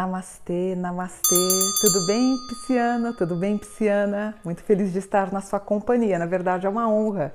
Namastê, namastê. Tudo bem, pisciano? Tudo bem, pisciana? Muito feliz de estar na sua companhia. Na verdade, é uma honra.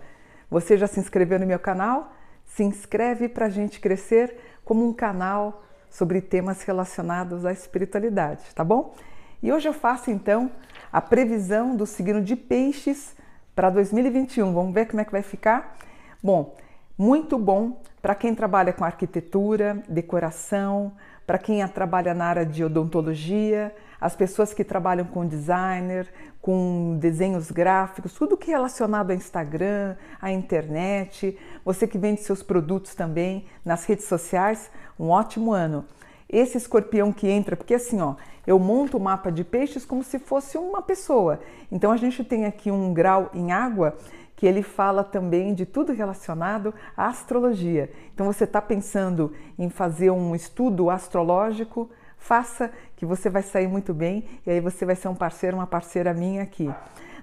Você já se inscreveu no meu canal? Se inscreve para a gente crescer como um canal sobre temas relacionados à espiritualidade, tá bom? E hoje eu faço então a previsão do signo de Peixes para 2021. Vamos ver como é que vai ficar? Bom, muito bom para quem trabalha com arquitetura, decoração, para quem trabalha na área de odontologia, as pessoas que trabalham com designer, com desenhos gráficos, tudo que é relacionado a Instagram, à internet, você que vende seus produtos também nas redes sociais, um ótimo ano. Esse escorpião que entra, porque assim, ó, eu monto o mapa de peixes como se fosse uma pessoa. Então a gente tem aqui um grau em água que ele fala também de tudo relacionado à astrologia. Então você está pensando em fazer um estudo astrológico, faça que você vai sair muito bem e aí você vai ser um parceiro, uma parceira minha aqui.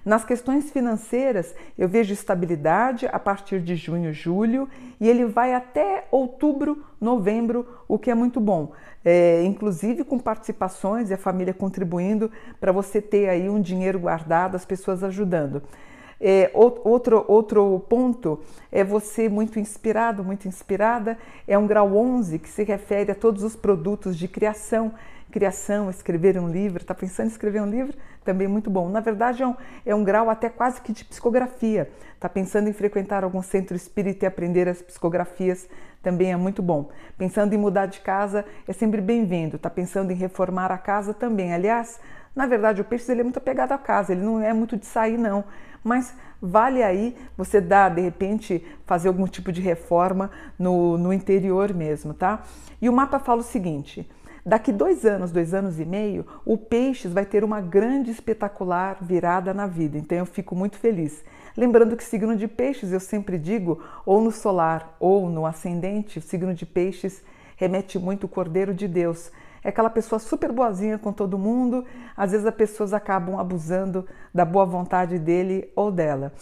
Nas questões financeiras, eu vejo estabilidade a partir de junho, julho e ele vai até outubro, novembro, o que é muito bom. É, inclusive com participações e a família contribuindo para você ter aí um dinheiro guardado, as pessoas ajudando. É, outro, outro ponto é você muito inspirado, muito inspirada, é um grau 11 que se refere a todos os produtos de criação, criação, escrever um livro, está pensando em escrever um livro? Também muito bom. Na verdade, é um, é um grau até quase que de psicografia. Está pensando em frequentar algum centro espírita e aprender as psicografias? Também é muito bom. Pensando em mudar de casa? É sempre bem-vindo. Está pensando em reformar a casa? Também. Aliás, na verdade, o peixe ele é muito apegado à casa, ele não é muito de sair, não mas vale aí você dar, de repente, fazer algum tipo de reforma no, no interior mesmo, tá? E o mapa fala o seguinte. Daqui dois anos, dois anos e meio, o Peixes vai ter uma grande, espetacular virada na vida. Então eu fico muito feliz. Lembrando que signo de Peixes, eu sempre digo, ou no solar ou no ascendente, o signo de Peixes remete muito o Cordeiro de Deus é aquela pessoa super boazinha com todo mundo, às vezes as pessoas acabam abusando da boa vontade dele ou dela.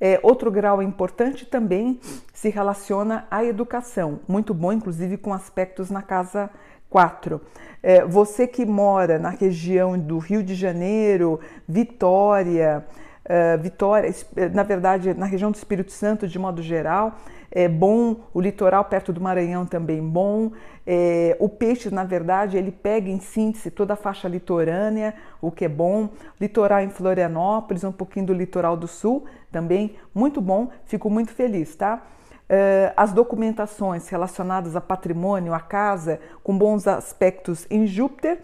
É, outro grau importante também se relaciona à educação, muito bom, inclusive com aspectos na casa 4. É, você que mora na região do Rio de Janeiro, Vitória, uh, Vitória, na verdade, na região do Espírito Santo de modo geral, é bom, o litoral perto do Maranhão também bom. É, o peixe, na verdade, ele pega em síntese toda a faixa litorânea, o que é bom. Litoral em Florianópolis, um pouquinho do litoral do sul, também muito bom. Fico muito feliz, tá? É, as documentações relacionadas a patrimônio, a casa, com bons aspectos em Júpiter.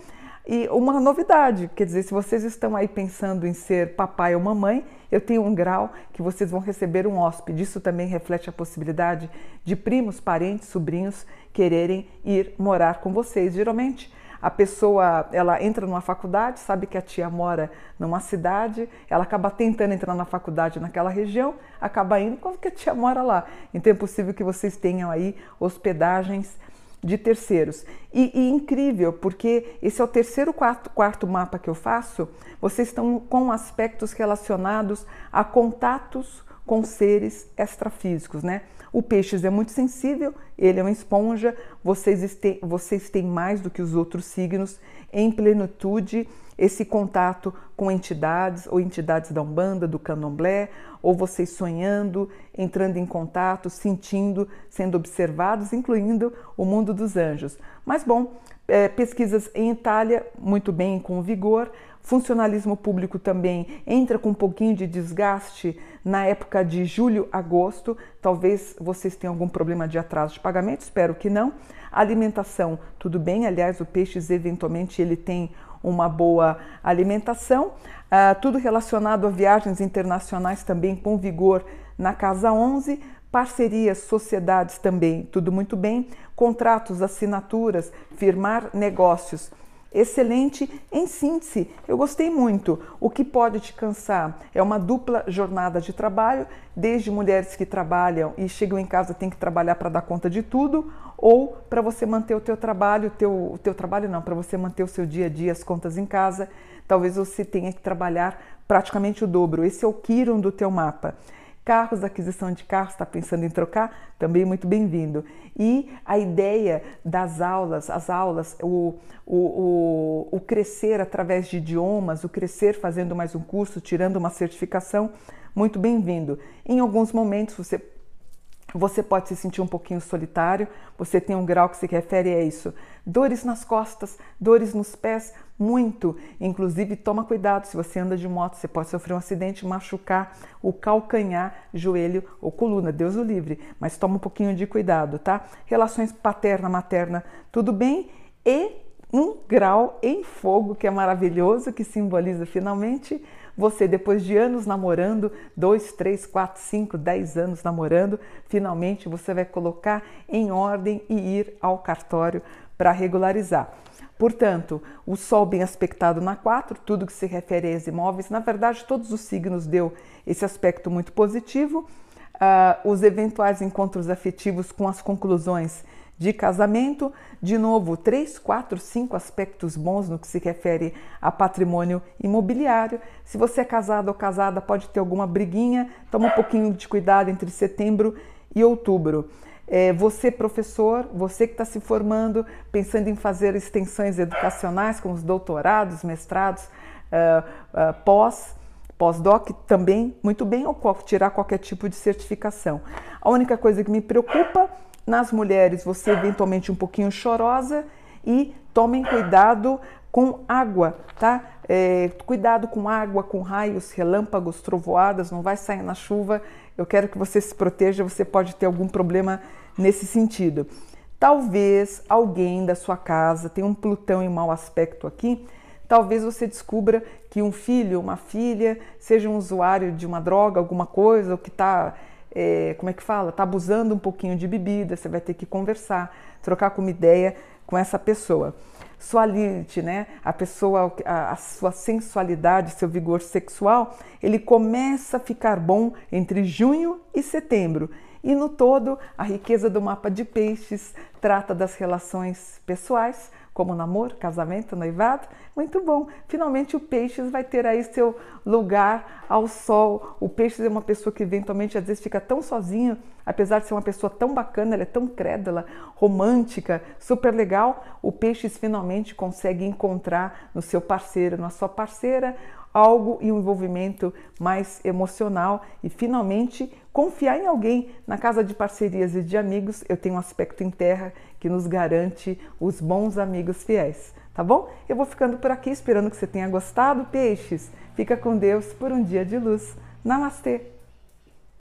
E uma novidade, quer dizer, se vocês estão aí pensando em ser papai ou mamãe, eu tenho um grau que vocês vão receber um hóspede. Isso também reflete a possibilidade de primos, parentes, sobrinhos quererem ir morar com vocês. Geralmente, a pessoa ela entra numa faculdade, sabe que a tia mora numa cidade, ela acaba tentando entrar na faculdade naquela região, acaba indo porque a tia mora lá. Então é possível que vocês tenham aí hospedagens de terceiros. E, e, incrível, porque esse é o terceiro quarto, quarto mapa que eu faço, vocês estão com aspectos relacionados a contatos com seres extrafísicos, né? O peixes é muito sensível, ele é uma esponja, vocês têm, vocês têm mais do que os outros signos em plenitude esse contato com entidades ou entidades da Umbanda, do Candomblé, ou vocês sonhando, entrando em contato, sentindo, sendo observados, incluindo o mundo dos anjos. Mas bom, é, pesquisas em Itália, muito bem, com vigor. Funcionalismo público também entra com um pouquinho de desgaste na época de julho, agosto. Talvez vocês tenham algum problema de atraso de pagamento, espero que não. Alimentação, tudo bem. Aliás, o peixes eventualmente ele tem uma boa alimentação. Uh, tudo relacionado a viagens internacionais também com vigor na Casa 11. Parcerias, sociedades também, tudo muito bem. Contratos, assinaturas, firmar negócios excelente. Em síntese, eu gostei muito. O que pode te cansar é uma dupla jornada de trabalho, desde mulheres que trabalham e chegam em casa tem que trabalhar para dar conta de tudo, ou para você manter o teu trabalho, teu, o teu trabalho não, para você manter o seu dia a dia, as contas em casa, talvez você tenha que trabalhar praticamente o dobro. Esse é o Kiron do teu mapa. Carros, aquisição de carros, está pensando em trocar? Também muito bem-vindo. E a ideia das aulas, as aulas, o, o, o, o crescer através de idiomas, o crescer fazendo mais um curso, tirando uma certificação, muito bem-vindo. Em alguns momentos você você pode se sentir um pouquinho solitário, você tem um grau que se refere a isso. Dores nas costas, dores nos pés, muito. Inclusive, toma cuidado, se você anda de moto, você pode sofrer um acidente, machucar o calcanhar, joelho ou coluna, Deus o livre. Mas toma um pouquinho de cuidado, tá? Relações paterna-materna, tudo bem? E um grau em fogo, que é maravilhoso, que simboliza finalmente você, depois de anos namorando, dois, três, quatro, cinco, dez anos namorando, finalmente você vai colocar em ordem e ir ao cartório para regularizar. Portanto, o Sol bem aspectado na 4, tudo que se refere a imóveis, na verdade, todos os signos deu esse aspecto muito positivo. Uh, os eventuais encontros afetivos com as conclusões de casamento. De novo, três, quatro, cinco aspectos bons no que se refere a patrimônio imobiliário. Se você é casado ou casada, pode ter alguma briguinha, toma um pouquinho de cuidado entre setembro e outubro. É, você, professor, você que está se formando, pensando em fazer extensões educacionais, como os doutorados, mestrados, uh, uh, pós, pós-doc, também muito bem, ou tirar qualquer tipo de certificação. A única coisa que me preocupa nas mulheres, você eventualmente um pouquinho chorosa e tomem cuidado com água, tá? É, cuidado com água, com raios, relâmpagos, trovoadas, não vai sair na chuva. Eu quero que você se proteja, você pode ter algum problema nesse sentido. Talvez alguém da sua casa tenha um Plutão em mau aspecto aqui. Talvez você descubra que um filho, uma filha, seja um usuário de uma droga, alguma coisa, ou que está é, como é que fala? Está abusando um pouquinho de bebida, você vai ter que conversar, trocar uma ideia com essa pessoa. Sua Lilith, né? A pessoa, a, a sua sensualidade, seu vigor sexual, ele começa a ficar bom entre junho e setembro. E no todo, a riqueza do mapa de peixes trata das relações pessoais, como namoro, casamento, noivado. Muito bom. Finalmente o Peixes vai ter aí seu lugar ao sol. O Peixes é uma pessoa que eventualmente às vezes fica tão sozinho, apesar de ser uma pessoa tão bacana, ela é tão crédula, romântica, super legal. O Peixes finalmente consegue encontrar no seu parceiro, na sua parceira, algo e um envolvimento mais emocional e finalmente confiar em alguém. Na casa de parcerias e de amigos, eu tenho um aspecto em terra que nos garante os bons amigos fiéis, tá bom? Eu vou ficando por aqui esperando que você tenha gostado, peixes. Fica com Deus por um dia de luz. Namastê!